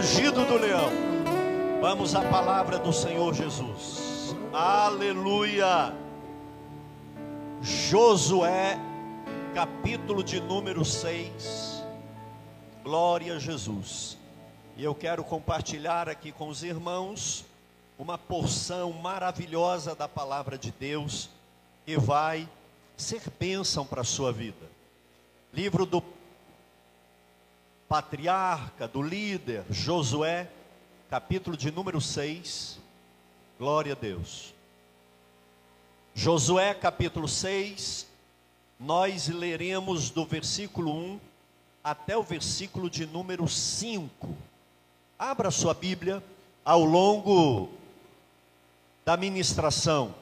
rugido do leão. Vamos à palavra do Senhor Jesus. Aleluia. Josué, capítulo de número 6. Glória a Jesus. E eu quero compartilhar aqui com os irmãos uma porção maravilhosa da palavra de Deus que vai ser bênção para a sua vida. Livro do patriarca, do líder Josué, capítulo de número 6. Glória a Deus. Josué capítulo 6, nós leremos do versículo 1 até o versículo de número 5. Abra sua Bíblia ao longo da ministração.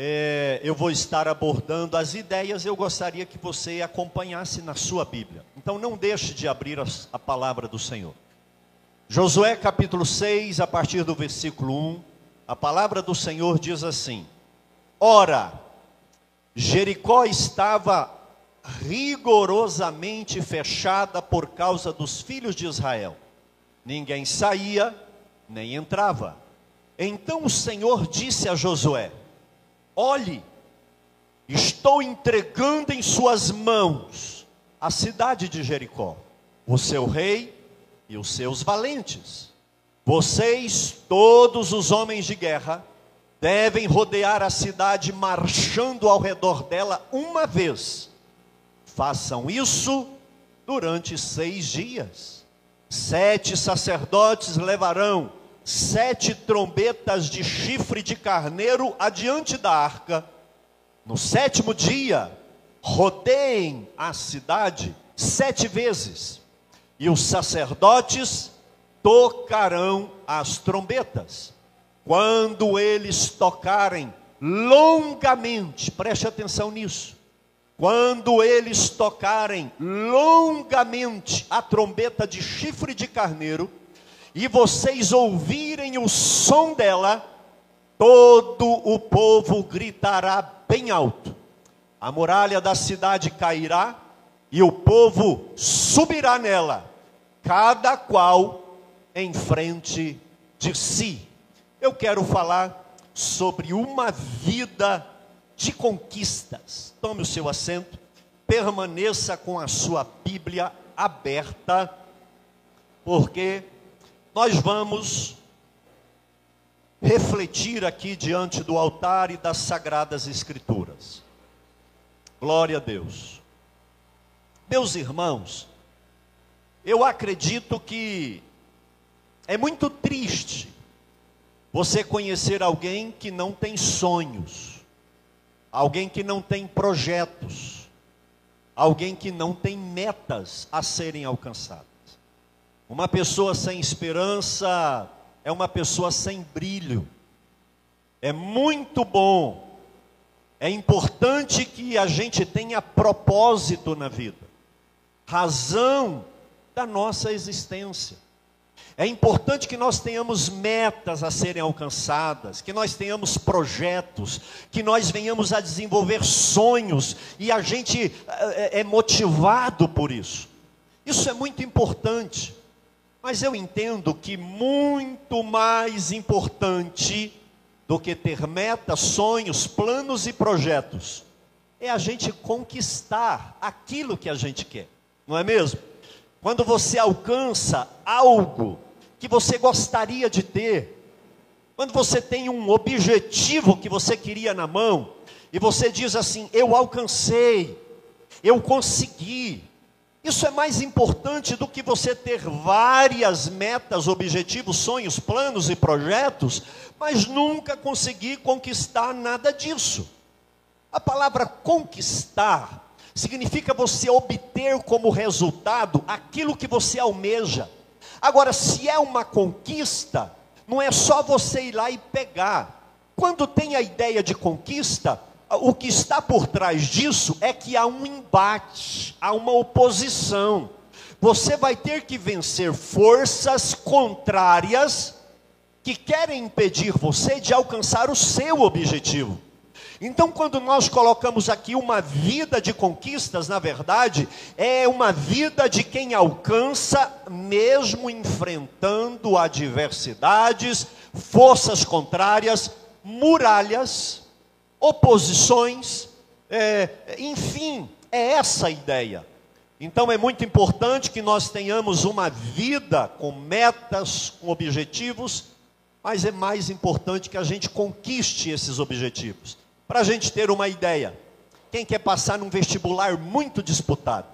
É, eu vou estar abordando as ideias, eu gostaria que você acompanhasse na sua Bíblia. Então não deixe de abrir a, a palavra do Senhor. Josué capítulo 6, a partir do versículo 1, a palavra do Senhor diz assim: Ora, Jericó estava rigorosamente fechada por causa dos filhos de Israel. Ninguém saía, nem entrava. Então o Senhor disse a Josué: Olhe, estou entregando em suas mãos a cidade de Jericó, o seu rei e os seus valentes. Vocês, todos os homens de guerra, devem rodear a cidade marchando ao redor dela uma vez. Façam isso durante seis dias. Sete sacerdotes levarão sete trombetas de chifre de carneiro adiante da arca. No sétimo dia, rodeiem a cidade sete vezes, e os sacerdotes tocarão as trombetas. Quando eles tocarem longamente, preste atenção nisso. Quando eles tocarem longamente a trombeta de chifre de carneiro, e vocês ouvirem o som dela, todo o povo gritará bem alto. A muralha da cidade cairá e o povo subirá nela, cada qual em frente de si. Eu quero falar sobre uma vida de conquistas. Tome o seu assento, permaneça com a sua Bíblia aberta, porque nós vamos refletir aqui diante do altar e das sagradas escrituras. Glória a Deus. Meus irmãos, eu acredito que é muito triste você conhecer alguém que não tem sonhos, alguém que não tem projetos, alguém que não tem metas a serem alcançadas. Uma pessoa sem esperança é uma pessoa sem brilho. É muito bom, é importante que a gente tenha propósito na vida, razão da nossa existência. É importante que nós tenhamos metas a serem alcançadas, que nós tenhamos projetos, que nós venhamos a desenvolver sonhos e a gente é, é motivado por isso. Isso é muito importante. Mas eu entendo que muito mais importante do que ter metas, sonhos, planos e projetos é a gente conquistar aquilo que a gente quer, não é mesmo? Quando você alcança algo que você gostaria de ter, quando você tem um objetivo que você queria na mão, e você diz assim: Eu alcancei, eu consegui, isso é mais importante do que você ter várias metas, objetivos, sonhos, planos e projetos, mas nunca conseguir conquistar nada disso. A palavra conquistar significa você obter como resultado aquilo que você almeja. Agora, se é uma conquista, não é só você ir lá e pegar. Quando tem a ideia de conquista, o que está por trás disso é que há um embate, há uma oposição. Você vai ter que vencer forças contrárias que querem impedir você de alcançar o seu objetivo. Então, quando nós colocamos aqui uma vida de conquistas, na verdade, é uma vida de quem alcança, mesmo enfrentando adversidades, forças contrárias, muralhas, oposições, é, enfim, é essa a ideia. Então é muito importante que nós tenhamos uma vida com metas, com objetivos, mas é mais importante que a gente conquiste esses objetivos. Para a gente ter uma ideia, quem quer passar num vestibular muito disputado?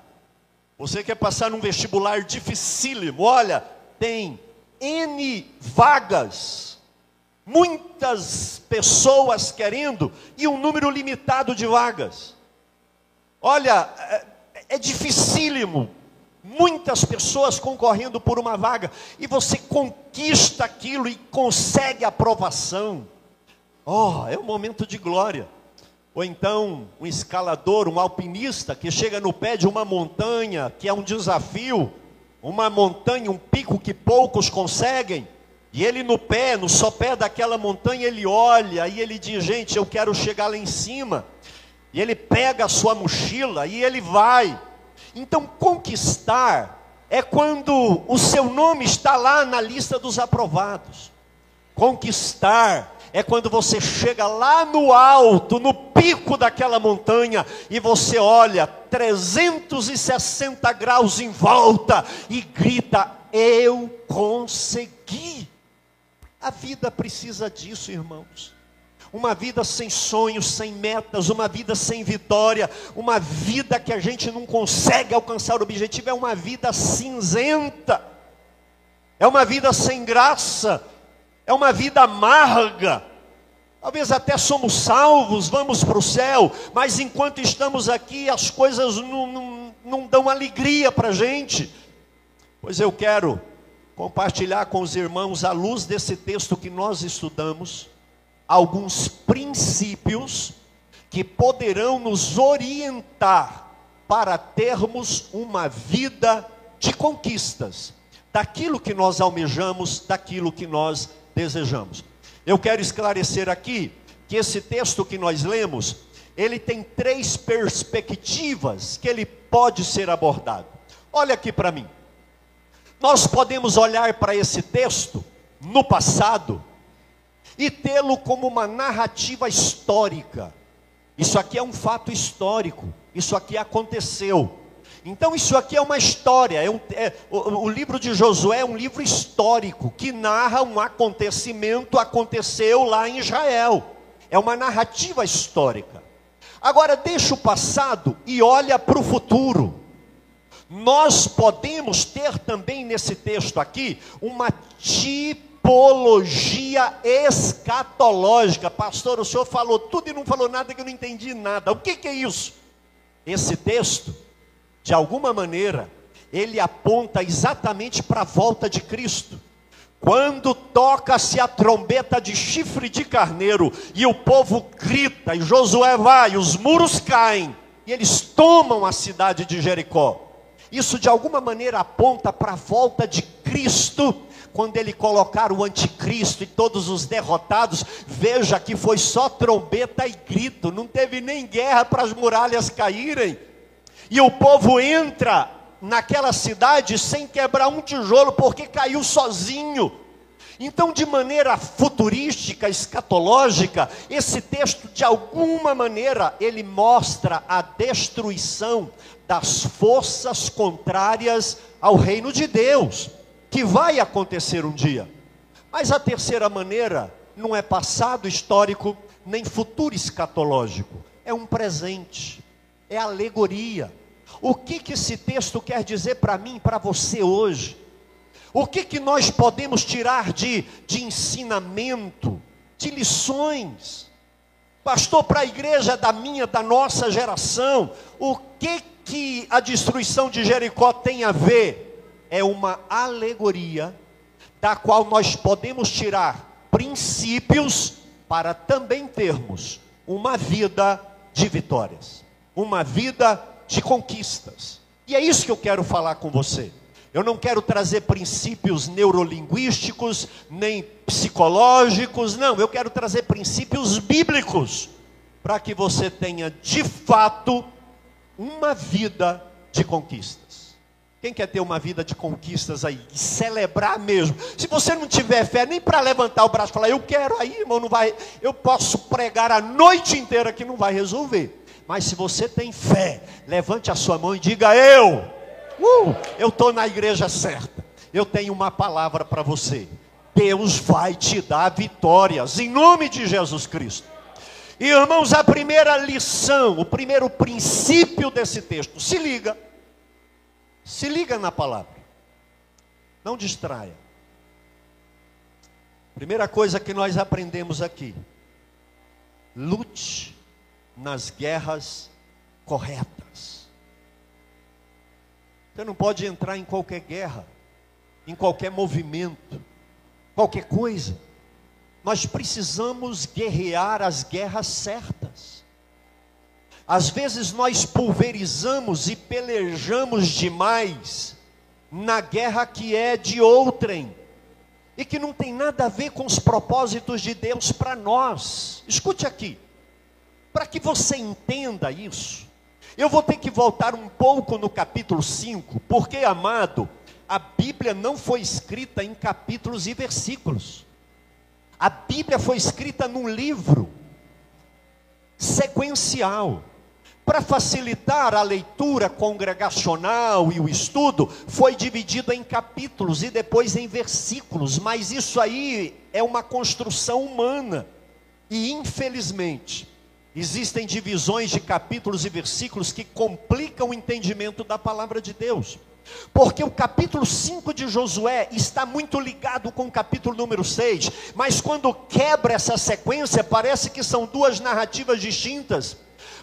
Você quer passar num vestibular dificílimo? Olha, tem N vagas, muitas pessoas querendo e um número limitado de vagas. Olha, é, é dificílimo, muitas pessoas concorrendo por uma vaga, e você conquista aquilo e consegue aprovação. Oh, é um momento de glória. Ou então, um escalador, um alpinista que chega no pé de uma montanha, que é um desafio, uma montanha, um pico que poucos conseguem, e ele no pé, no sopé daquela montanha, ele olha e ele diz: Gente, eu quero chegar lá em cima. E ele pega a sua mochila e ele vai. Então, conquistar é quando o seu nome está lá na lista dos aprovados. Conquistar é quando você chega lá no alto, no pico daquela montanha, e você olha 360 graus em volta e grita: Eu consegui. A vida precisa disso, irmãos. Uma vida sem sonhos, sem metas, uma vida sem vitória, uma vida que a gente não consegue alcançar o objetivo, é uma vida cinzenta, é uma vida sem graça, é uma vida amarga. Talvez até somos salvos, vamos para o céu, mas enquanto estamos aqui, as coisas não, não, não dão alegria para a gente. Pois eu quero compartilhar com os irmãos, à luz desse texto que nós estudamos, alguns princípios que poderão nos orientar para termos uma vida de conquistas, daquilo que nós almejamos, daquilo que nós desejamos. Eu quero esclarecer aqui que esse texto que nós lemos, ele tem três perspectivas que ele pode ser abordado. Olha aqui para mim. Nós podemos olhar para esse texto no passado e tê-lo como uma narrativa histórica. Isso aqui é um fato histórico, isso aqui aconteceu. Então, isso aqui é uma história. É um, é, o, o, livro de Josué é um livro histórico que narra um acontecimento aconteceu lá em Israel. É uma narrativa histórica. Agora, deixa o passado e olha para o futuro. Nós podemos ter também nesse texto aqui uma tipologia escatológica. Pastor, o senhor falou tudo e não falou nada que eu não entendi nada. O que, que é isso? Esse texto de alguma maneira, ele aponta exatamente para a volta de Cristo. Quando toca-se a trombeta de chifre de carneiro e o povo grita, e Josué vai, os muros caem, e eles tomam a cidade de Jericó. Isso de alguma maneira aponta para a volta de Cristo, quando ele colocar o anticristo e todos os derrotados, veja que foi só trombeta e grito, não teve nem guerra para as muralhas caírem. E o povo entra naquela cidade sem quebrar um tijolo, porque caiu sozinho. Então, de maneira futurística, escatológica, esse texto, de alguma maneira, ele mostra a destruição das forças contrárias ao reino de Deus, que vai acontecer um dia. Mas a terceira maneira não é passado histórico, nem futuro escatológico, é um presente é alegoria. O que, que esse texto quer dizer para mim, para você hoje? O que, que nós podemos tirar de, de ensinamento, de lições? Pastor, para a igreja da minha, da nossa geração, o que, que a destruição de Jericó tem a ver? É uma alegoria da qual nós podemos tirar princípios para também termos uma vida de vitórias uma vida de conquistas. E é isso que eu quero falar com você. Eu não quero trazer princípios neurolinguísticos, nem psicológicos, não, eu quero trazer princípios bíblicos para que você tenha de fato uma vida de conquistas. Quem quer ter uma vida de conquistas aí? E celebrar mesmo. Se você não tiver fé nem para levantar o braço e falar, eu quero aí, irmão, não vai. Eu posso pregar a noite inteira que não vai resolver. Mas se você tem fé, levante a sua mão e diga: Eu, uh, eu estou na igreja certa. Eu tenho uma palavra para você. Deus vai te dar vitórias, em nome de Jesus Cristo. Irmãos, a primeira lição, o primeiro princípio desse texto, se liga, se liga na palavra, não distraia. Primeira coisa que nós aprendemos aqui: lute nas guerras corretas. Você não pode entrar em qualquer guerra, em qualquer movimento, qualquer coisa. Nós precisamos guerrear as guerras certas. Às vezes nós pulverizamos e pelejamos demais na guerra que é de outrem e que não tem nada a ver com os propósitos de Deus para nós. Escute aqui. Para que você entenda isso, eu vou ter que voltar um pouco no capítulo 5, porque, amado, a Bíblia não foi escrita em capítulos e versículos. A Bíblia foi escrita num livro sequencial. Para facilitar a leitura congregacional e o estudo, foi dividido em capítulos e depois em versículos, mas isso aí é uma construção humana. E infelizmente, Existem divisões de capítulos e versículos que complicam o entendimento da palavra de Deus. Porque o capítulo 5 de Josué está muito ligado com o capítulo número 6, mas quando quebra essa sequência, parece que são duas narrativas distintas.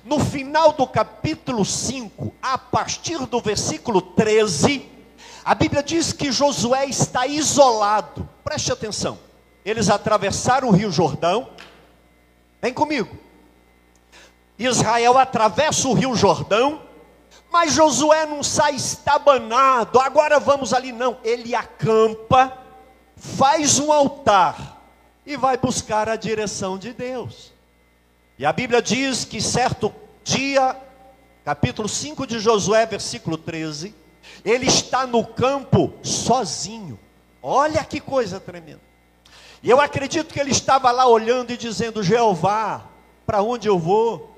No final do capítulo 5, a partir do versículo 13, a Bíblia diz que Josué está isolado. Preste atenção. Eles atravessaram o Rio Jordão. Vem comigo. Israel atravessa o rio Jordão, mas Josué não sai estabanado, agora vamos ali, não. Ele acampa, faz um altar e vai buscar a direção de Deus. E a Bíblia diz que certo dia, capítulo 5 de Josué, versículo 13, ele está no campo sozinho. Olha que coisa tremenda. E eu acredito que ele estava lá olhando e dizendo: Jeová, para onde eu vou?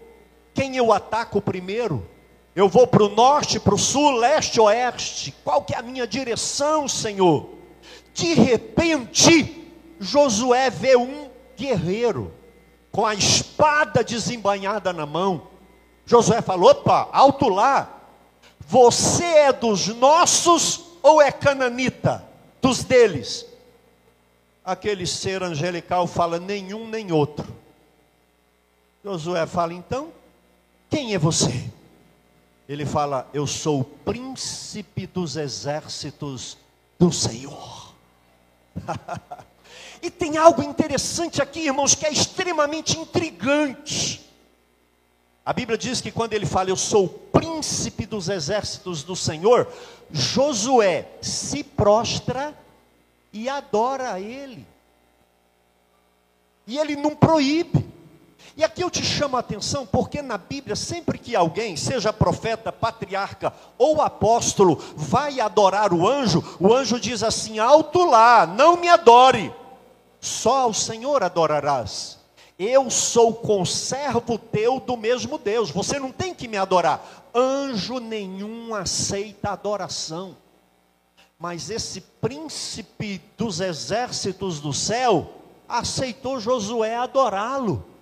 Quem eu ataco primeiro? Eu vou para o norte, para o sul, leste, oeste. Qual que é a minha direção, Senhor? De repente, Josué vê um guerreiro com a espada desembanhada na mão. Josué falou: opa, alto lá. Você é dos nossos ou é cananita? Dos deles. Aquele ser angelical fala: nenhum nem outro. Josué fala: então, quem é você? Ele fala: Eu sou o príncipe dos exércitos do Senhor. e tem algo interessante aqui, irmãos, que é extremamente intrigante. A Bíblia diz que quando ele fala, Eu sou o príncipe dos exércitos do Senhor, Josué se prostra e adora a ele. E ele não proíbe. E aqui eu te chamo a atenção porque na Bíblia, sempre que alguém, seja profeta, patriarca ou apóstolo, vai adorar o anjo, o anjo diz assim: alto lá, não me adore, só ao Senhor adorarás. Eu sou conservo teu do mesmo Deus, você não tem que me adorar. Anjo nenhum aceita adoração, mas esse príncipe dos exércitos do céu aceitou Josué adorá-lo.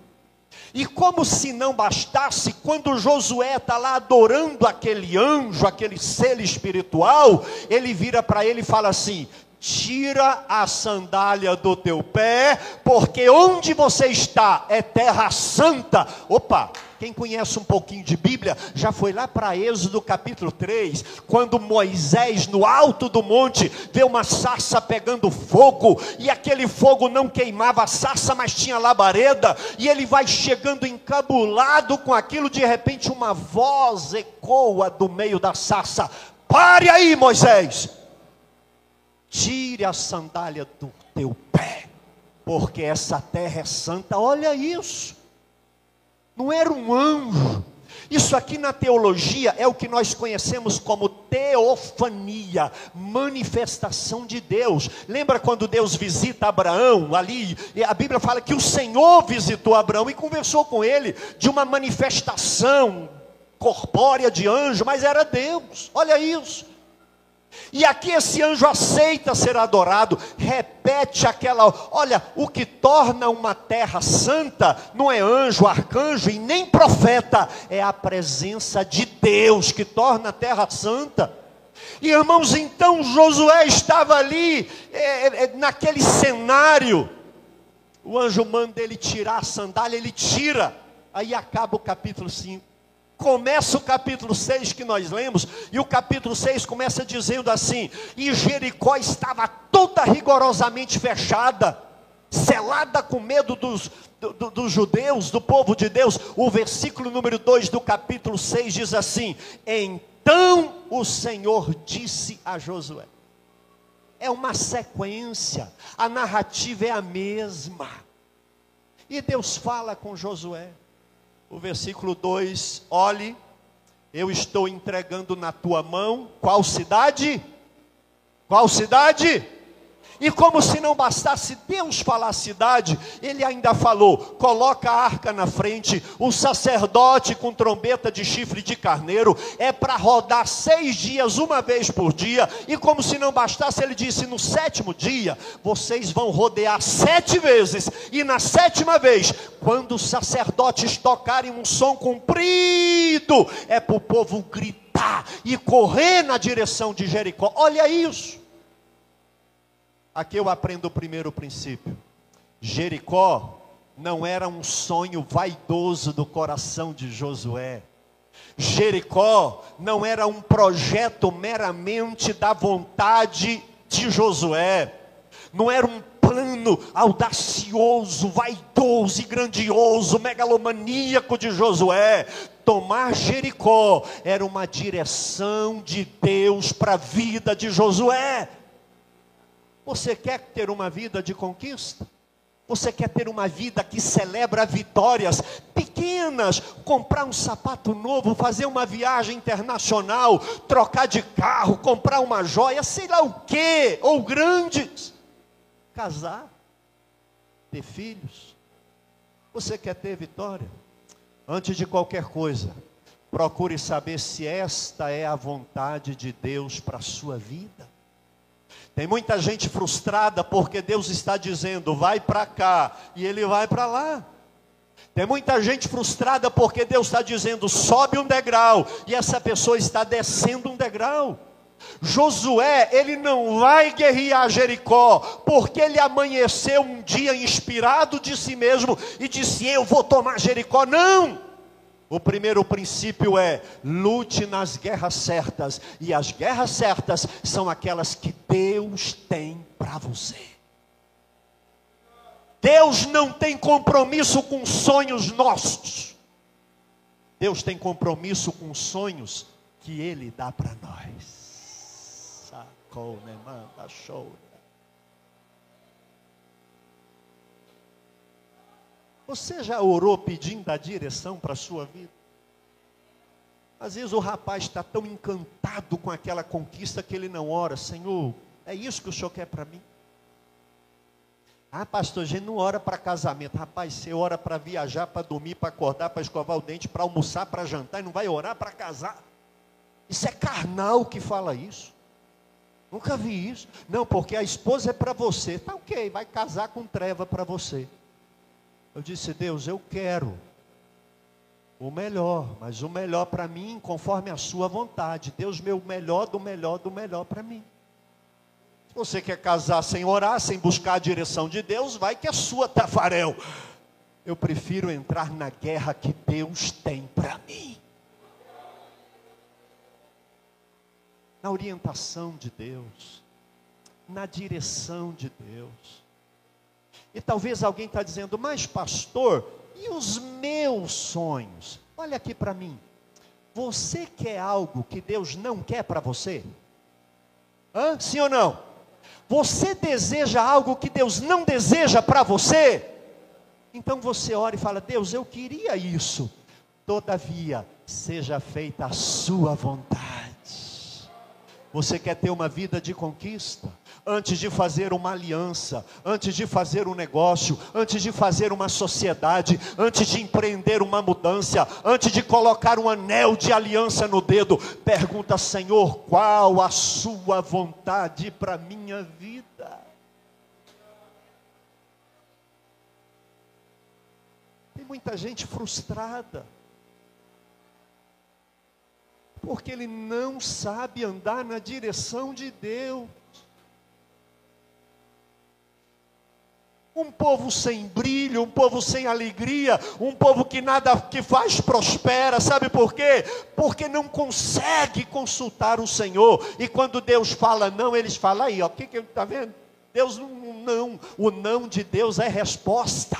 E como se não bastasse, quando Josué está lá adorando aquele anjo, aquele ser espiritual, ele vira para ele e fala assim: tira a sandália do teu pé, porque onde você está é terra santa. Opa! Quem conhece um pouquinho de Bíblia, já foi lá para Êxodo capítulo 3, quando Moisés, no alto do monte, vê uma sarça pegando fogo, e aquele fogo não queimava a sarça, mas tinha labareda, e ele vai chegando encabulado com aquilo, de repente uma voz ecoa do meio da sarça: Pare aí, Moisés! Tire a sandália do teu pé, porque essa terra é santa. Olha isso. Não era um anjo. Isso aqui na teologia é o que nós conhecemos como teofania, manifestação de Deus. Lembra quando Deus visita Abraão ali? A Bíblia fala que o Senhor visitou Abraão e conversou com ele de uma manifestação corpórea de anjo, mas era Deus. Olha isso. E aqui esse anjo aceita ser adorado, repete aquela, olha, o que torna uma terra santa não é anjo, arcanjo e nem profeta, é a presença de Deus que torna a terra santa. E irmãos, então Josué estava ali, é, é, naquele cenário, o anjo manda ele tirar a sandália, ele tira, aí acaba o capítulo 5 começa o capítulo 6 que nós lemos, e o capítulo 6 começa dizendo assim: E Jericó estava toda rigorosamente fechada, selada com medo dos, do, dos judeus, do povo de Deus. O versículo número 2 do capítulo 6 diz assim: Então o Senhor disse a Josué. É uma sequência, a narrativa é a mesma. E Deus fala com Josué o versículo 2: Olhe, eu estou entregando na tua mão qual cidade? Qual cidade? E como se não bastasse Deus falar a cidade, ele ainda falou: coloca a arca na frente, o sacerdote com trombeta de chifre de carneiro, é para rodar seis dias, uma vez por dia. E como se não bastasse, ele disse: no sétimo dia, vocês vão rodear sete vezes, e na sétima vez, quando os sacerdotes tocarem um som comprido, é para o povo gritar e correr na direção de Jericó. Olha isso. Aqui eu aprendo o primeiro princípio. Jericó não era um sonho vaidoso do coração de Josué. Jericó não era um projeto meramente da vontade de Josué. Não era um plano audacioso, vaidoso e grandioso, megalomaníaco de Josué. Tomar Jericó era uma direção de Deus para a vida de Josué. Você quer ter uma vida de conquista? Você quer ter uma vida que celebra vitórias pequenas, comprar um sapato novo, fazer uma viagem internacional, trocar de carro, comprar uma joia, sei lá o quê, ou grandes, casar, ter filhos. Você quer ter vitória? Antes de qualquer coisa, procure saber se esta é a vontade de Deus para a sua vida. Tem muita gente frustrada porque Deus está dizendo, vai para cá, e ele vai para lá. Tem muita gente frustrada porque Deus está dizendo, sobe um degrau, e essa pessoa está descendo um degrau. Josué, ele não vai guerrear Jericó, porque ele amanheceu um dia inspirado de si mesmo e disse: Eu vou tomar Jericó. Não! O primeiro princípio é: lute nas guerras certas, e as guerras certas são aquelas que Deus tem para você. Deus não tem compromisso com sonhos nossos. Deus tem compromisso com sonhos que Ele dá para nós. Sacou, né, mano? Tá show. Você já orou pedindo a direção para a sua vida? Às vezes o rapaz está tão encantado com aquela conquista que ele não ora. Senhor, é isso que o Senhor quer para mim? Ah, pastor, a gente não ora para casamento. Rapaz, você ora para viajar, para dormir, para acordar, para escovar o dente, para almoçar, para jantar, e não vai orar para casar. Isso é carnal que fala isso. Nunca vi isso. Não, porque a esposa é para você. Tá ok, vai casar com treva para você. Eu disse, Deus, eu quero o melhor, mas o melhor para mim conforme a sua vontade. Deus, meu melhor do melhor do melhor para mim. Se você quer casar sem orar, sem buscar a direção de Deus, vai que é sua, Tafarel. Eu prefiro entrar na guerra que Deus tem para mim. Na orientação de Deus, na direção de Deus. E talvez alguém está dizendo, mas pastor, e os meus sonhos? Olha aqui para mim. Você quer algo que Deus não quer para você? Hã? Sim ou não? Você deseja algo que Deus não deseja para você? Então você ora e fala: Deus, eu queria isso. Todavia, seja feita a sua vontade. Você quer ter uma vida de conquista? Antes de fazer uma aliança, antes de fazer um negócio, antes de fazer uma sociedade, antes de empreender uma mudança, antes de colocar um anel de aliança no dedo, pergunta: Senhor, qual a sua vontade para minha vida? Tem muita gente frustrada porque ele não sabe andar na direção de Deus. Um povo sem brilho, um povo sem alegria, um povo que nada que faz prospera, sabe por quê? Porque não consegue consultar o Senhor. E quando Deus fala não, eles falam aí, ó, o que que está vendo? Deus não, o não de Deus é resposta.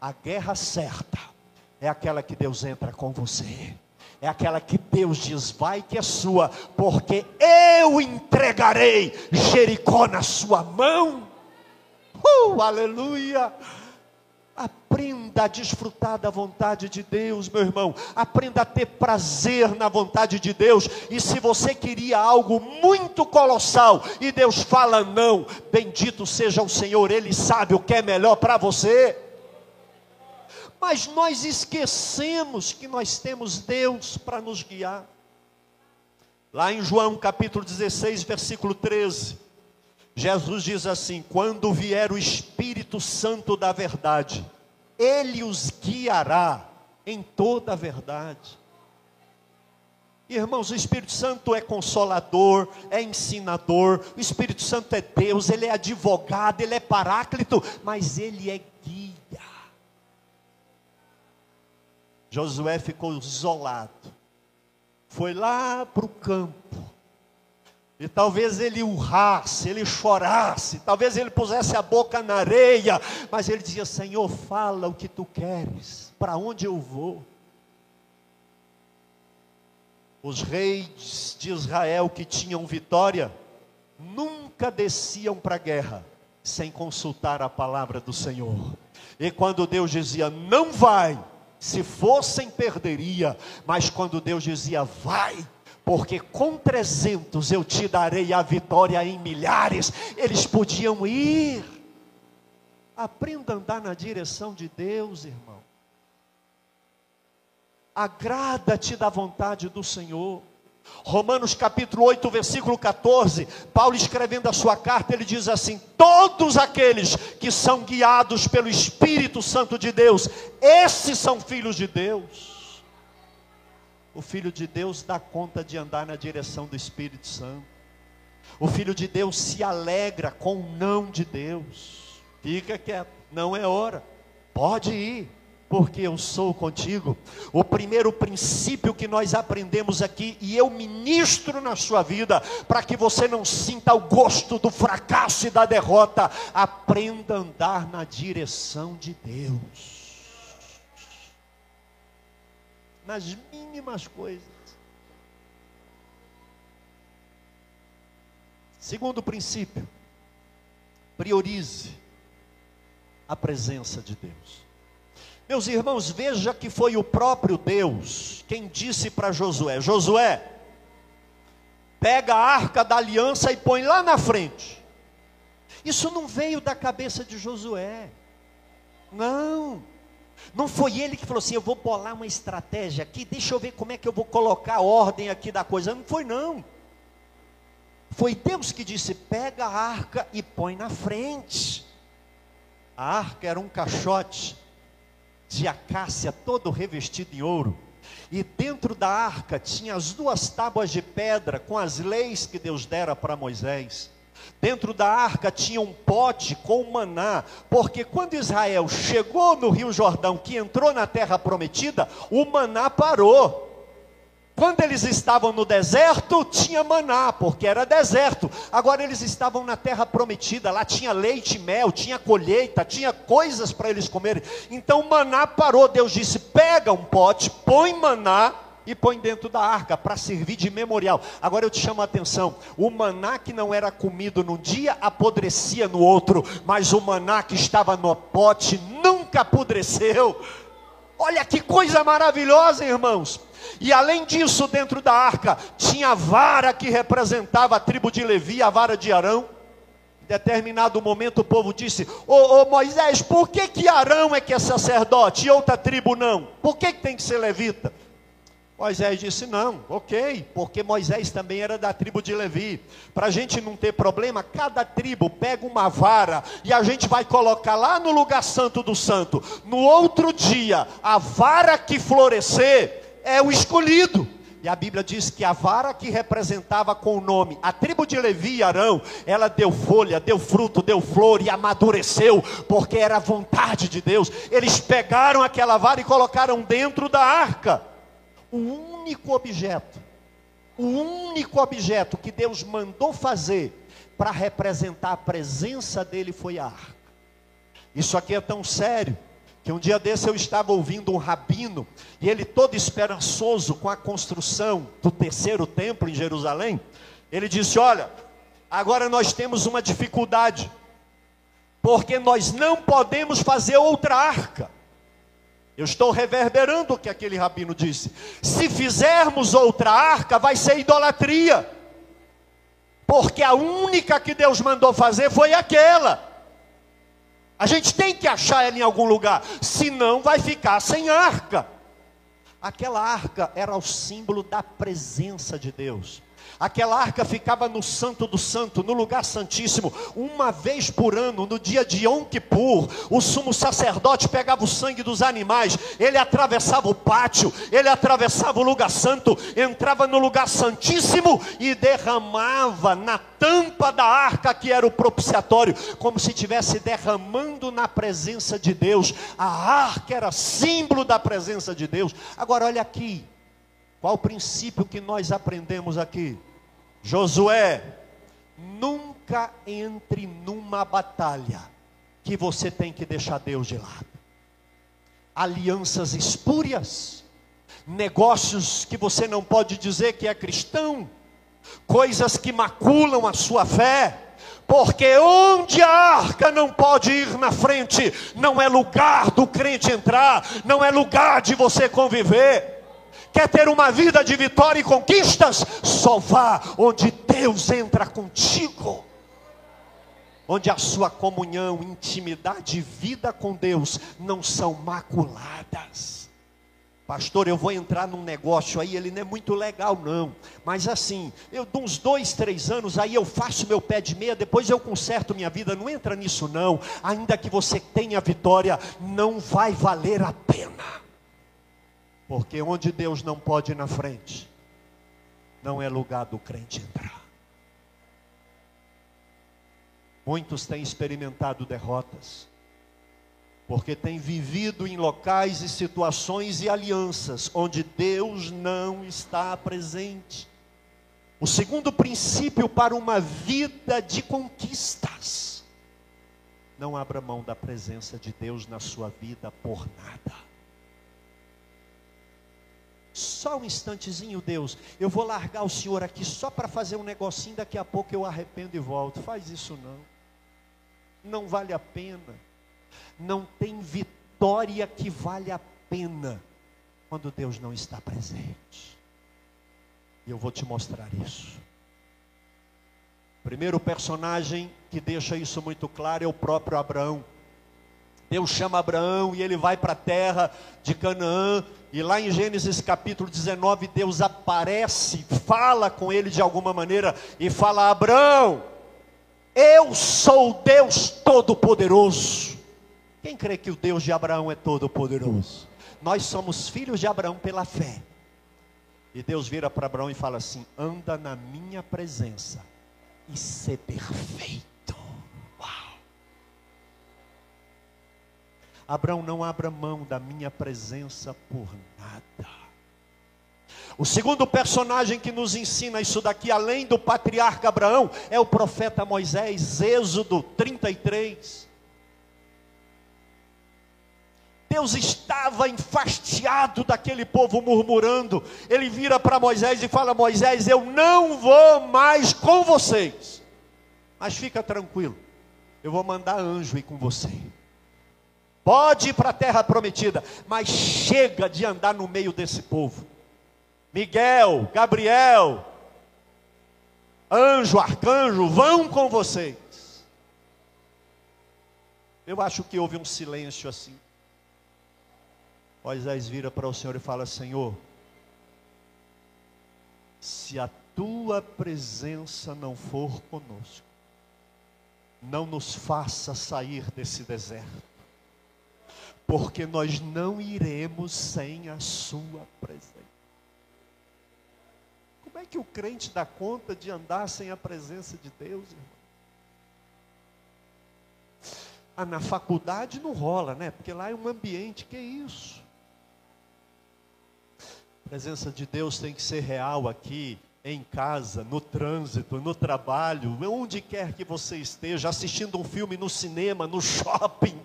A guerra certa é aquela que Deus entra com você é aquela que Deus diz: vai que é sua, porque eu entregarei Jericó na sua mão. Uh, aleluia! Aprenda a desfrutar da vontade de Deus, meu irmão. Aprenda a ter prazer na vontade de Deus. E se você queria algo muito colossal e Deus fala não, bendito seja o Senhor, Ele sabe o que é melhor para você. Mas nós esquecemos que nós temos Deus para nos guiar. Lá em João capítulo 16, versículo 13, Jesus diz assim: Quando vier o Espírito Santo da verdade, ele os guiará em toda a verdade. Irmãos, o Espírito Santo é consolador, é ensinador, o Espírito Santo é Deus, ele é advogado, ele é paráclito, mas ele é guia. Josué ficou isolado. Foi lá para o campo. E talvez ele urrasse, ele chorasse, talvez ele pusesse a boca na areia, mas ele dizia: Senhor, fala o que tu queres, para onde eu vou? Os reis de Israel que tinham vitória, nunca desciam para a guerra sem consultar a palavra do Senhor. E quando Deus dizia: Não vai, se fossem, perderia, mas quando Deus dizia, vai, porque com trezentos eu te darei a vitória em milhares, eles podiam ir. Aprenda a andar na direção de Deus, irmão. Agrada-te da vontade do Senhor. Romanos capítulo 8, versículo 14, Paulo escrevendo a sua carta, ele diz assim: Todos aqueles que são guiados pelo Espírito Santo de Deus, esses são filhos de Deus. O filho de Deus dá conta de andar na direção do Espírito Santo. O filho de Deus se alegra com o não de Deus. Fica quieto, não é hora. Pode ir porque eu sou contigo. O primeiro princípio que nós aprendemos aqui, e eu ministro na sua vida, para que você não sinta o gosto do fracasso e da derrota, aprenda a andar na direção de Deus, nas mínimas coisas. Segundo princípio, priorize a presença de Deus. Meus irmãos, veja que foi o próprio Deus quem disse para Josué: Josué, pega a arca da aliança e põe lá na frente. Isso não veio da cabeça de Josué. Não. Não foi ele que falou assim: eu vou bolar uma estratégia aqui, deixa eu ver como é que eu vou colocar ordem aqui da coisa. Não foi, não. Foi Deus que disse: pega a arca e põe na frente. A arca era um caixote de acácia, todo revestido em ouro. E dentro da arca tinha as duas tábuas de pedra com as leis que Deus dera para Moisés. Dentro da arca tinha um pote com maná, porque quando Israel chegou no Rio Jordão, que entrou na terra prometida, o maná parou. Quando eles estavam no deserto, tinha maná, porque era deserto. Agora eles estavam na terra prometida, lá tinha leite e mel, tinha colheita, tinha coisas para eles comerem. Então maná parou. Deus disse: pega um pote, põe maná e põe dentro da arca para servir de memorial. Agora eu te chamo a atenção: o maná que não era comido num dia apodrecia no outro, mas o maná que estava no pote nunca apodreceu. Olha que coisa maravilhosa, irmãos. E além disso, dentro da arca tinha a vara que representava a tribo de Levi, a vara de Arão. Em determinado momento o povo disse: Ô, Moisés, por que, que Arão é que é sacerdote e outra tribo não? Por que, que tem que ser levita? Moisés disse: Não, ok, porque Moisés também era da tribo de Levi. Para a gente não ter problema, cada tribo pega uma vara e a gente vai colocar lá no lugar santo do santo. No outro dia, a vara que florescer é o escolhido. E a Bíblia diz que a vara que representava com o nome a tribo de Levi e Arão, ela deu folha, deu fruto, deu flor e amadureceu, porque era a vontade de Deus. Eles pegaram aquela vara e colocaram dentro da arca o único objeto, o único objeto que Deus mandou fazer para representar a presença dele foi a arca. Isso aqui é tão sério que um dia desse eu estava ouvindo um rabino e ele todo esperançoso com a construção do terceiro templo em Jerusalém, ele disse: "Olha, agora nós temos uma dificuldade, porque nós não podemos fazer outra arca. Eu estou reverberando o que aquele rabino disse. Se fizermos outra arca, vai ser idolatria. Porque a única que Deus mandou fazer foi aquela. A gente tem que achar ela em algum lugar, senão vai ficar sem arca. Aquela arca era o símbolo da presença de Deus. Aquela arca ficava no Santo do Santo, no lugar santíssimo, uma vez por ano, no dia de Yom Kippur. O sumo sacerdote pegava o sangue dos animais, ele atravessava o pátio, ele atravessava o lugar santo, entrava no lugar santíssimo e derramava na tampa da arca que era o propiciatório, como se estivesse derramando na presença de Deus. A arca era símbolo da presença de Deus. Agora olha aqui, qual o princípio que nós aprendemos aqui? Josué, nunca entre numa batalha que você tem que deixar Deus de lado. Alianças espúrias, negócios que você não pode dizer que é cristão, coisas que maculam a sua fé, porque onde a arca não pode ir na frente, não é lugar do crente entrar, não é lugar de você conviver. Quer ter uma vida de vitória e conquistas? Só vá onde Deus entra contigo. Onde a sua comunhão, intimidade e vida com Deus não são maculadas. Pastor, eu vou entrar num negócio aí, ele não é muito legal, não. Mas assim, eu de uns dois, três anos, aí eu faço meu pé de meia, depois eu conserto minha vida. Não entra nisso, não. Ainda que você tenha vitória, não vai valer a pena. Porque onde Deus não pode ir na frente, não é lugar do crente entrar. Muitos têm experimentado derrotas, porque têm vivido em locais e situações e alianças onde Deus não está presente. O segundo princípio para uma vida de conquistas: não abra mão da presença de Deus na sua vida por nada. Só um instantezinho, Deus. Eu vou largar o Senhor aqui só para fazer um negocinho. Daqui a pouco eu arrependo e volto. Faz isso não. Não vale a pena. Não tem vitória que vale a pena quando Deus não está presente. E eu vou te mostrar isso. Primeiro personagem que deixa isso muito claro é o próprio Abraão. Deus chama Abraão e ele vai para a terra de Canaã. E lá em Gênesis capítulo 19, Deus aparece, fala com ele de alguma maneira e fala: Abraão, eu sou Deus Todo-Poderoso. Quem crê que o Deus de Abraão é todo-poderoso? Nós somos filhos de Abraão pela fé. E Deus vira para Abraão e fala assim: anda na minha presença e ser perfeito. Abraão, não abra mão da minha presença por nada. O segundo personagem que nos ensina isso daqui, além do patriarca Abraão, é o profeta Moisés, Êxodo 33. Deus estava enfastiado daquele povo murmurando. Ele vira para Moisés e fala: Moisés, eu não vou mais com vocês. Mas fica tranquilo, eu vou mandar anjo ir com você. Pode ir para a terra prometida, mas chega de andar no meio desse povo. Miguel, Gabriel, anjo, arcanjo, vão com vocês. Eu acho que houve um silêncio assim. Moisés vira para o Senhor e fala: Senhor, se a tua presença não for conosco, não nos faça sair desse deserto, porque nós não iremos sem a sua presença. Como é que o crente dá conta de andar sem a presença de Deus, irmão? Ah, na faculdade não rola, né? Porque lá é um ambiente, que é isso? A presença de Deus tem que ser real aqui, em casa, no trânsito, no trabalho, onde quer que você esteja, assistindo um filme no cinema, no shopping,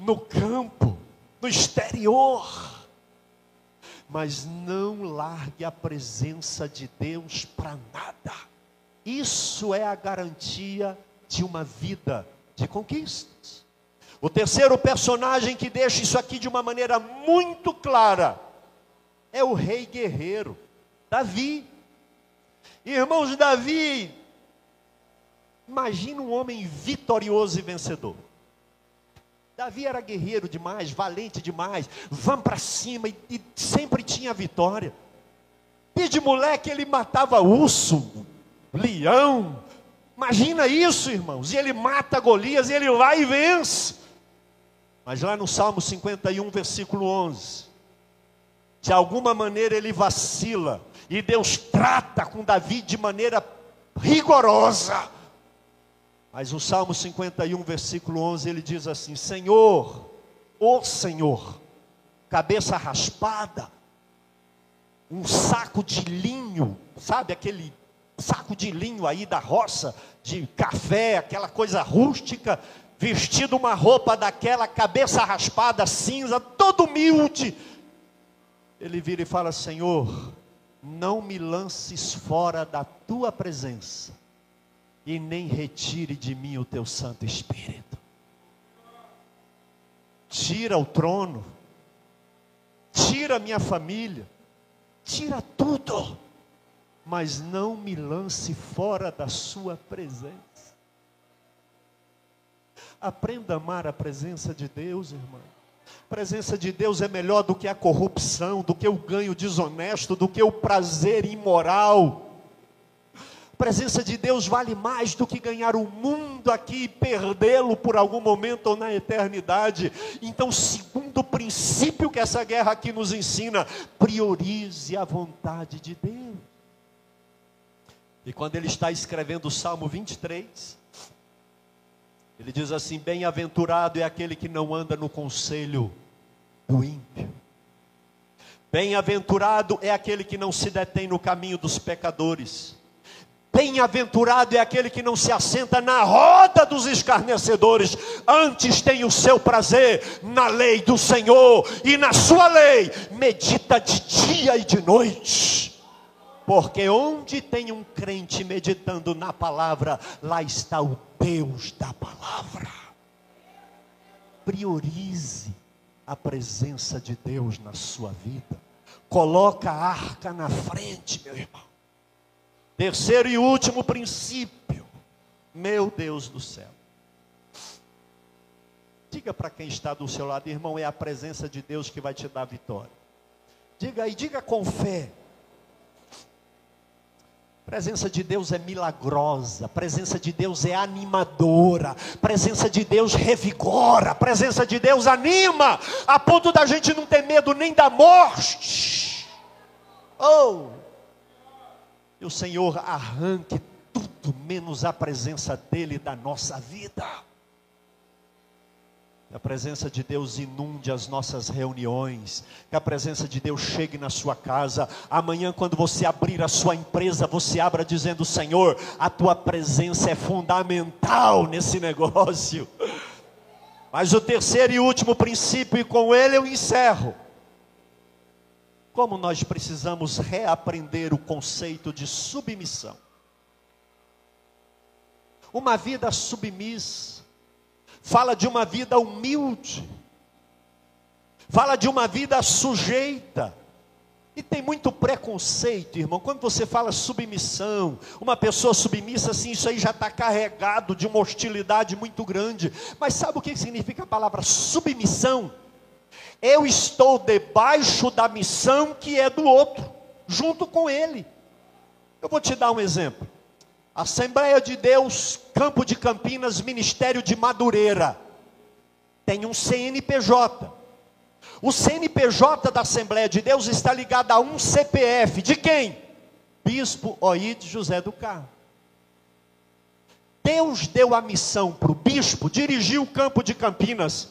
no campo, no exterior. Mas não largue a presença de Deus para nada. Isso é a garantia de uma vida de conquistas. O terceiro personagem que deixa isso aqui de uma maneira muito clara é o rei guerreiro, Davi. Irmãos, Davi, imagina um homem vitorioso e vencedor. Davi era guerreiro demais, valente demais, vamos para cima e, e, sempre tinha vitória. E de moleque ele matava urso, leão. Imagina isso, irmãos. E ele mata Golias e ele vai e vence. Mas lá no Salmo 51, versículo 11, de alguma maneira ele vacila, e Deus trata com Davi de maneira rigorosa. Mas o Salmo 51, versículo 11, ele diz assim: Senhor, ô Senhor, cabeça raspada, um saco de linho, sabe aquele saco de linho aí da roça, de café, aquela coisa rústica, vestido uma roupa daquela, cabeça raspada, cinza, todo humilde. Ele vira e fala: Senhor, não me lances fora da tua presença, e nem retire de mim o teu Santo Espírito. Tira o trono, tira a minha família, tira tudo, mas não me lance fora da sua presença. Aprenda a amar a presença de Deus, irmão. A presença de Deus é melhor do que a corrupção, do que o ganho desonesto, do que o prazer imoral. Presença de Deus vale mais do que ganhar o mundo aqui e perdê-lo por algum momento ou na eternidade. Então, segundo princípio que essa guerra aqui nos ensina, priorize a vontade de Deus. E quando ele está escrevendo o Salmo 23, ele diz assim: Bem-aventurado é aquele que não anda no conselho do ímpio. Bem-aventurado é aquele que não se detém no caminho dos pecadores. Bem-aventurado é aquele que não se assenta na roda dos escarnecedores, antes tem o seu prazer na lei do Senhor, e na sua lei medita de dia e de noite. Porque onde tem um crente meditando na palavra, lá está o Deus da palavra. Priorize a presença de Deus na sua vida. Coloca a arca na frente, meu irmão. Terceiro e último princípio. Meu Deus do céu. Diga para quem está do seu lado, irmão, é a presença de Deus que vai te dar vitória. Diga aí, diga com fé. Presença de Deus é milagrosa, presença de Deus é animadora, presença de Deus revigora, presença de Deus anima, a ponto da gente não ter medo nem da morte. Oh! E o Senhor arranque tudo menos a presença dEle da nossa vida. Que a presença de Deus inunde as nossas reuniões. Que a presença de Deus chegue na sua casa. Amanhã, quando você abrir a sua empresa, você abra dizendo: Senhor, a tua presença é fundamental nesse negócio. Mas o terceiro e último princípio, e com ele eu encerro. Como nós precisamos reaprender o conceito de submissão. Uma vida submissa, fala de uma vida humilde, fala de uma vida sujeita, e tem muito preconceito, irmão. Quando você fala submissão, uma pessoa submissa, assim, isso aí já está carregado de uma hostilidade muito grande. Mas sabe o que significa a palavra submissão? Eu estou debaixo da missão que é do outro, junto com ele. Eu vou te dar um exemplo. Assembleia de Deus, Campo de Campinas, Ministério de Madureira. Tem um CNPJ. O CNPJ da Assembleia de Deus está ligado a um CPF. De quem? Bispo Oide José do Carmo. Deus deu a missão para o bispo dirigir o campo de Campinas.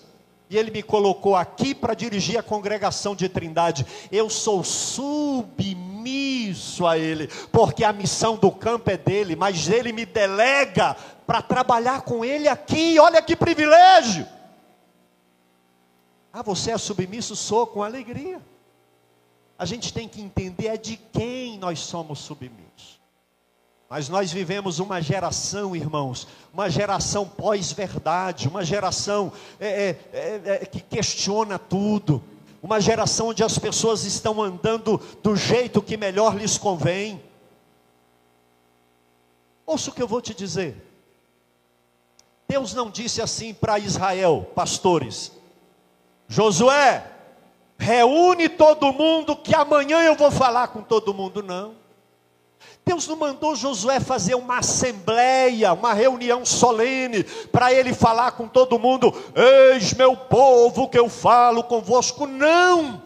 E ele me colocou aqui para dirigir a congregação de Trindade. Eu sou submisso a ele, porque a missão do campo é dele, mas ele me delega para trabalhar com ele aqui. Olha que privilégio! Ah, você é submisso? Sou com alegria. A gente tem que entender é de quem nós somos submissos. Mas nós vivemos uma geração, irmãos, uma geração pós-verdade, uma geração é, é, é, é, que questiona tudo, uma geração onde as pessoas estão andando do jeito que melhor lhes convém. Ouça o que eu vou te dizer. Deus não disse assim para Israel, pastores: Josué, reúne todo mundo que amanhã eu vou falar com todo mundo, não. Deus não mandou Josué fazer uma assembleia, uma reunião solene, para ele falar com todo mundo: Eis meu povo que eu falo convosco. Não!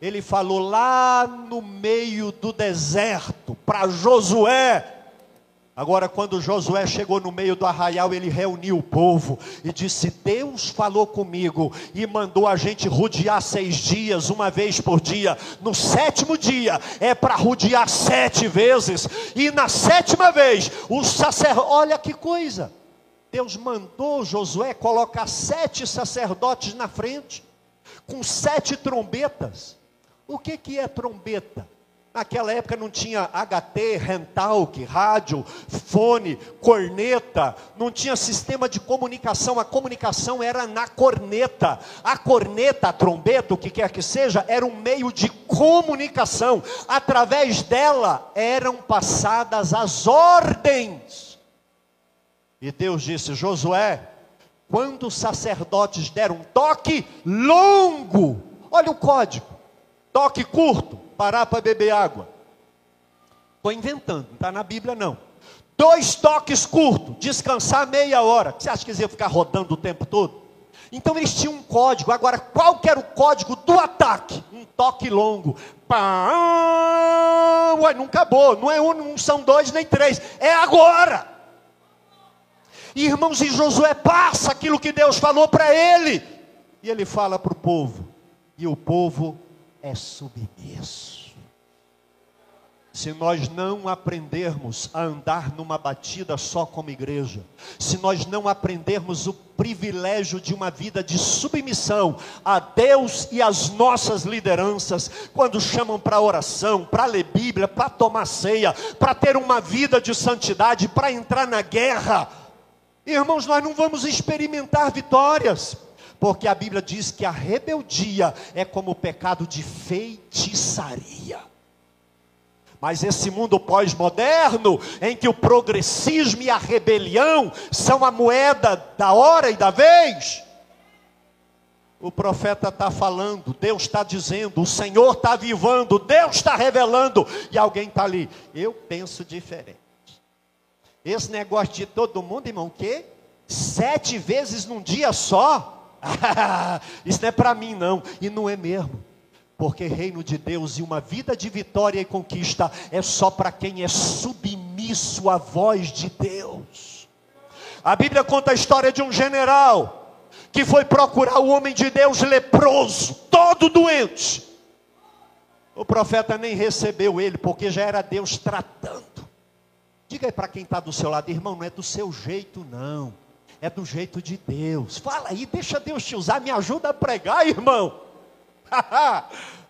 Ele falou lá no meio do deserto, para Josué, Agora, quando Josué chegou no meio do arraial, ele reuniu o povo e disse: Deus falou comigo e mandou a gente rodear seis dias, uma vez por dia. No sétimo dia é para rodear sete vezes, e na sétima vez, o sacerdote, olha que coisa, Deus mandou Josué colocar sete sacerdotes na frente, com sete trombetas. O que, que é trombeta? Naquela época não tinha HT, rentalk, rádio, fone, corneta, não tinha sistema de comunicação, a comunicação era na corneta. A corneta, a trombeta, o que quer que seja, era um meio de comunicação. Através dela eram passadas as ordens. E Deus disse: Josué, quando os sacerdotes deram um toque longo, olha o código, toque curto parar para beber água. Estou inventando, não está na Bíblia não. Dois toques curtos, descansar meia hora. Você acha que eles iam ficar rodando o tempo todo? Então eles tinham um código. Agora, qual que era o código do ataque? Um toque longo. Pá, ué, não acabou. Não é um, não são dois nem três. É agora. Irmãos, e Josué passa aquilo que Deus falou para ele. E ele fala para o povo. E o povo é submisso. Se nós não aprendermos a andar numa batida só como igreja, se nós não aprendermos o privilégio de uma vida de submissão a Deus e às nossas lideranças, quando chamam para oração, para ler Bíblia, para tomar ceia, para ter uma vida de santidade, para entrar na guerra, irmãos, nós não vamos experimentar vitórias porque a Bíblia diz que a rebeldia é como o pecado de feitiçaria. Mas esse mundo pós-moderno, em que o progressismo e a rebelião são a moeda da hora e da vez, o profeta está falando, Deus está dizendo, o Senhor está avivando, Deus está revelando, e alguém está ali. Eu penso diferente. Esse negócio de todo mundo, irmão, o quê? Sete vezes num dia só? isso não é para mim, não, e não é mesmo. Porque reino de Deus e uma vida de vitória e conquista é só para quem é submisso à voz de Deus. A Bíblia conta a história de um general que foi procurar o homem de Deus leproso, todo doente. O profeta nem recebeu ele, porque já era Deus tratando. Diga aí para quem está do seu lado, irmão, não é do seu jeito, não é do jeito de Deus. Fala aí, deixa Deus te usar, me ajuda a pregar, irmão.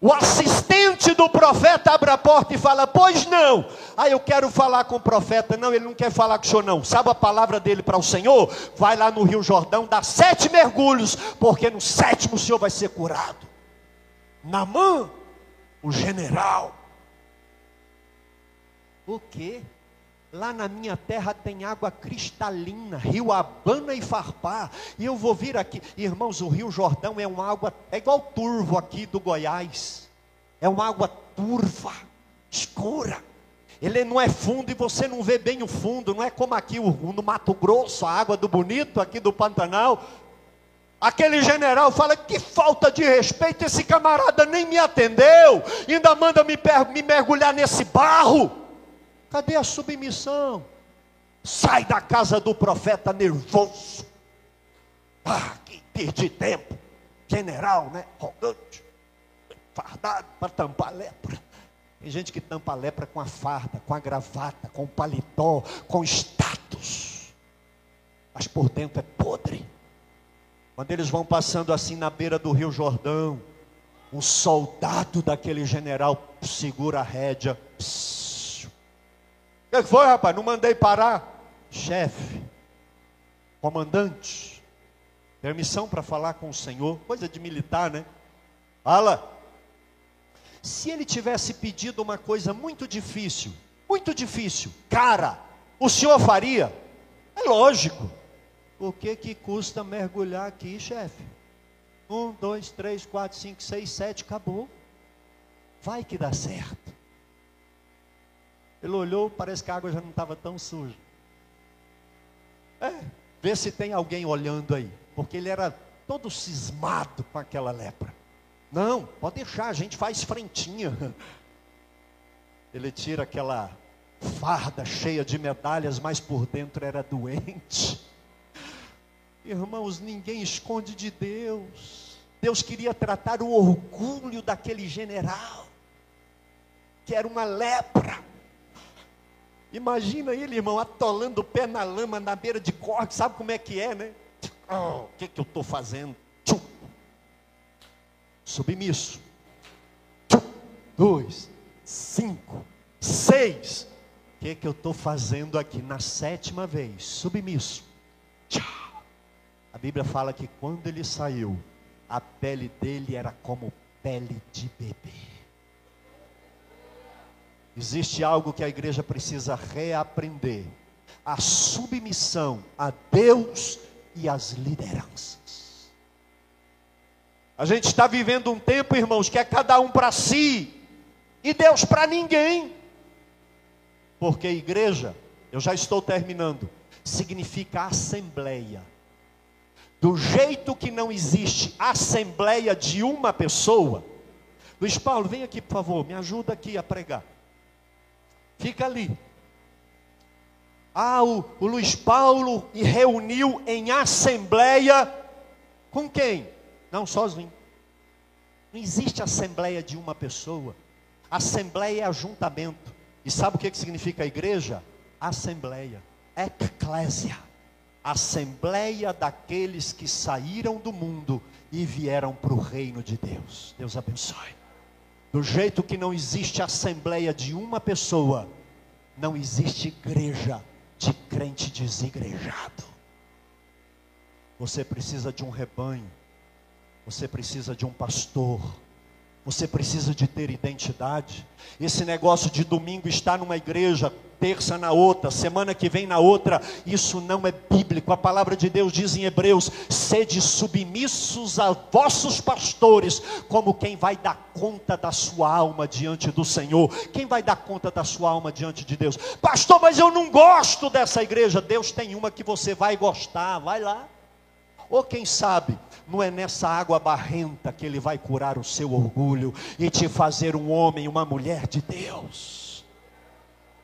O assistente do profeta abre a porta e fala: Pois não. Ah, eu quero falar com o profeta. Não, ele não quer falar com o senhor, não. Sabe a palavra dele para o senhor? Vai lá no Rio Jordão, dá sete mergulhos, porque no sétimo o senhor vai ser curado. Namã, o general. O quê? Lá na minha terra tem água cristalina, rio Abana e Farpá. E eu vou vir aqui, irmãos, o Rio Jordão é uma água, é igual turvo aqui do Goiás. É uma água turva, escura. Ele não é fundo e você não vê bem o fundo, não é como aqui no Mato Grosso, a água do Bonito, aqui do Pantanal. Aquele general fala: que falta de respeito, esse camarada nem me atendeu, ainda manda me, me mergulhar nesse barro. Cadê a submissão? Sai da casa do profeta nervoso. Ah, que perdi tempo. General, né? Rogante. Fardado para tampar lepra. Tem gente que tampa a lepra com a farda, com a gravata, com o paletó, com status. Mas por dentro é podre. Quando eles vão passando assim na beira do Rio Jordão, um soldado daquele general segura a rédea. Pss, o que foi, rapaz? Não mandei parar. Chefe, comandante, permissão para falar com o Senhor, coisa de militar, né? Fala. Se ele tivesse pedido uma coisa muito difícil, muito difícil, cara, o senhor faria? É lógico. O que que custa mergulhar aqui, chefe? Um, dois, três, quatro, cinco, seis, sete, acabou. Vai que dá certo. Ele olhou, parece que a água já não estava tão suja. É, vê se tem alguém olhando aí, porque ele era todo cismado com aquela lepra. Não, pode deixar, a gente faz frentinha. Ele tira aquela farda cheia de medalhas, mas por dentro era doente. Irmãos, ninguém esconde de Deus. Deus queria tratar o orgulho daquele general, que era uma lepra. Imagina ele, irmão, atolando o pé na lama, na beira de corte, sabe como é que é, né? Oh, o que, que eu estou fazendo? Tchum. Submisso. Tchum. Dois, cinco, seis. O que, que eu estou fazendo aqui? Na sétima vez, submisso. Tchau. A Bíblia fala que quando ele saiu, a pele dele era como pele de bebê. Existe algo que a igreja precisa reaprender: a submissão a Deus e às lideranças. A gente está vivendo um tempo, irmãos, que é cada um para si e Deus para ninguém. Porque igreja, eu já estou terminando, significa assembleia. Do jeito que não existe assembleia de uma pessoa. Luiz Paulo, vem aqui, por favor, me ajuda aqui a pregar. Fica ali. Ah, o, o Luiz Paulo reuniu em assembleia com quem? Não, sozinho. Não existe assembleia de uma pessoa. Assembleia é ajuntamento. E sabe o que, que significa igreja? Assembleia. Eclésia. Assembleia daqueles que saíram do mundo e vieram para o reino de Deus. Deus abençoe. Do jeito que não existe assembleia de uma pessoa, não existe igreja de crente desigrejado. Você precisa de um rebanho, você precisa de um pastor, você precisa de ter identidade. Esse negócio de domingo estar numa igreja, terça na outra, semana que vem na outra, isso não é bíblico. A palavra de Deus diz em Hebreus: sede submissos a vossos pastores, como quem vai dar conta da sua alma diante do Senhor. Quem vai dar conta da sua alma diante de Deus? Pastor, mas eu não gosto dessa igreja. Deus tem uma que você vai gostar, vai lá. Ou quem sabe, não é nessa água barrenta que Ele vai curar o seu orgulho e te fazer um homem, uma mulher de Deus.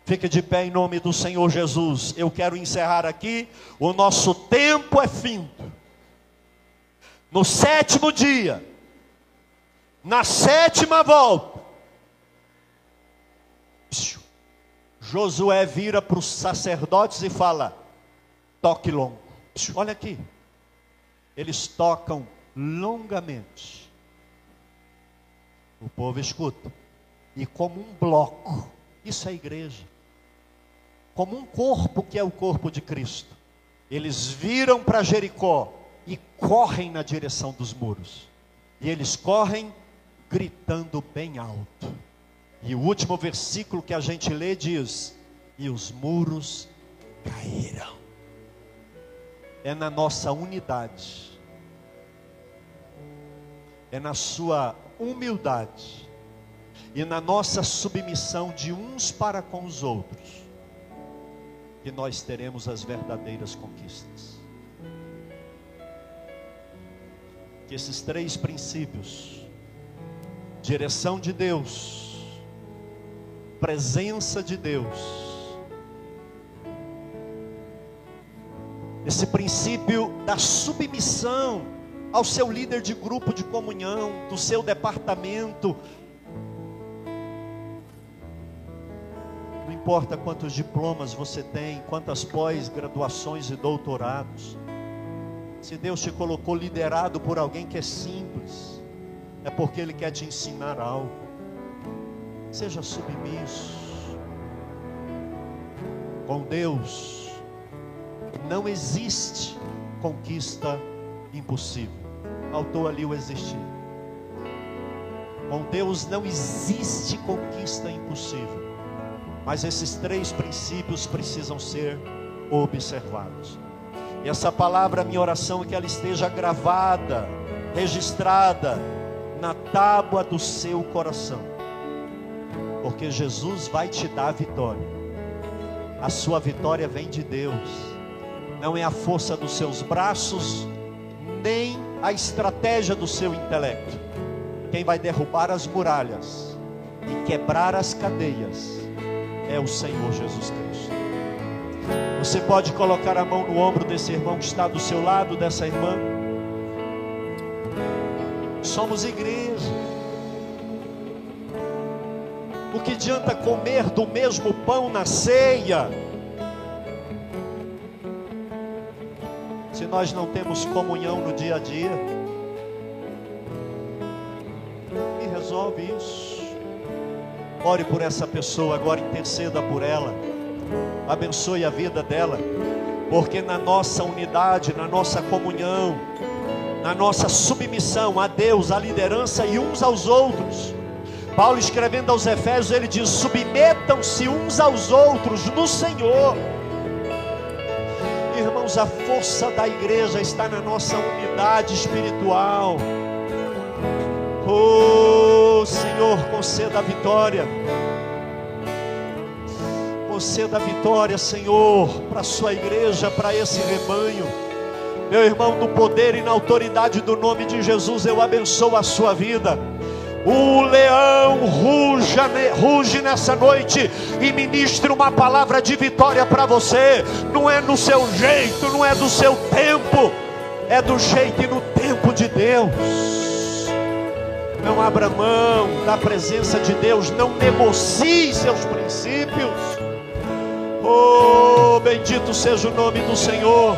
Fique de pé em nome do Senhor Jesus. Eu quero encerrar aqui. O nosso tempo é fim. No sétimo dia, na sétima volta, Josué vira para os sacerdotes e fala: toque longo. Olha aqui. Eles tocam longamente. O povo escuta. E como um bloco. Isso é igreja. Como um corpo que é o corpo de Cristo. Eles viram para Jericó e correm na direção dos muros. E eles correm gritando bem alto. E o último versículo que a gente lê diz: E os muros caíram. É na nossa unidade, é na sua humildade e na nossa submissão de uns para com os outros que nós teremos as verdadeiras conquistas. Que esses três princípios, direção de Deus, presença de Deus, esse princípio da submissão ao seu líder de grupo de comunhão, do seu departamento, importa quantos diplomas você tem, quantas pós-graduações e doutorados. Se Deus te colocou liderado por alguém que é simples, é porque Ele quer te ensinar algo. Seja submisso. Com Deus não existe conquista impossível. Faltou ali o existir. Com Deus não existe conquista impossível. Mas esses três princípios precisam ser observados. E essa palavra, minha oração é que ela esteja gravada, registrada na tábua do seu coração. Porque Jesus vai te dar a vitória. A sua vitória vem de Deus. Não é a força dos seus braços, nem a estratégia do seu intelecto. Quem vai derrubar as muralhas e quebrar as cadeias é o Senhor Jesus Cristo. Você pode colocar a mão no ombro desse irmão que está do seu lado, dessa irmã. Somos igreja. O que adianta comer do mesmo pão na ceia? Se nós não temos comunhão no dia a dia, e resolve isso. Ore por essa pessoa agora, interceda por ela. Abençoe a vida dela. Porque na nossa unidade, na nossa comunhão, na nossa submissão a Deus, à liderança e uns aos outros. Paulo escrevendo aos Efésios, ele diz: submetam-se uns aos outros no Senhor. Irmãos, a força da igreja está na nossa unidade espiritual. Oh Senhor, conceda a vitória. Conceda a vitória, Senhor, para a sua igreja, para esse rebanho. Meu irmão, no poder e na autoridade do nome de Jesus, eu abençoo a sua vida. O leão ruja, ruge nessa noite e ministra uma palavra de vitória para você. Não é no seu jeito, não é do seu tempo, é do jeito e no tempo de Deus. Não abra mão da presença de Deus, não negocie seus princípios. Oh, bendito seja o nome do Senhor.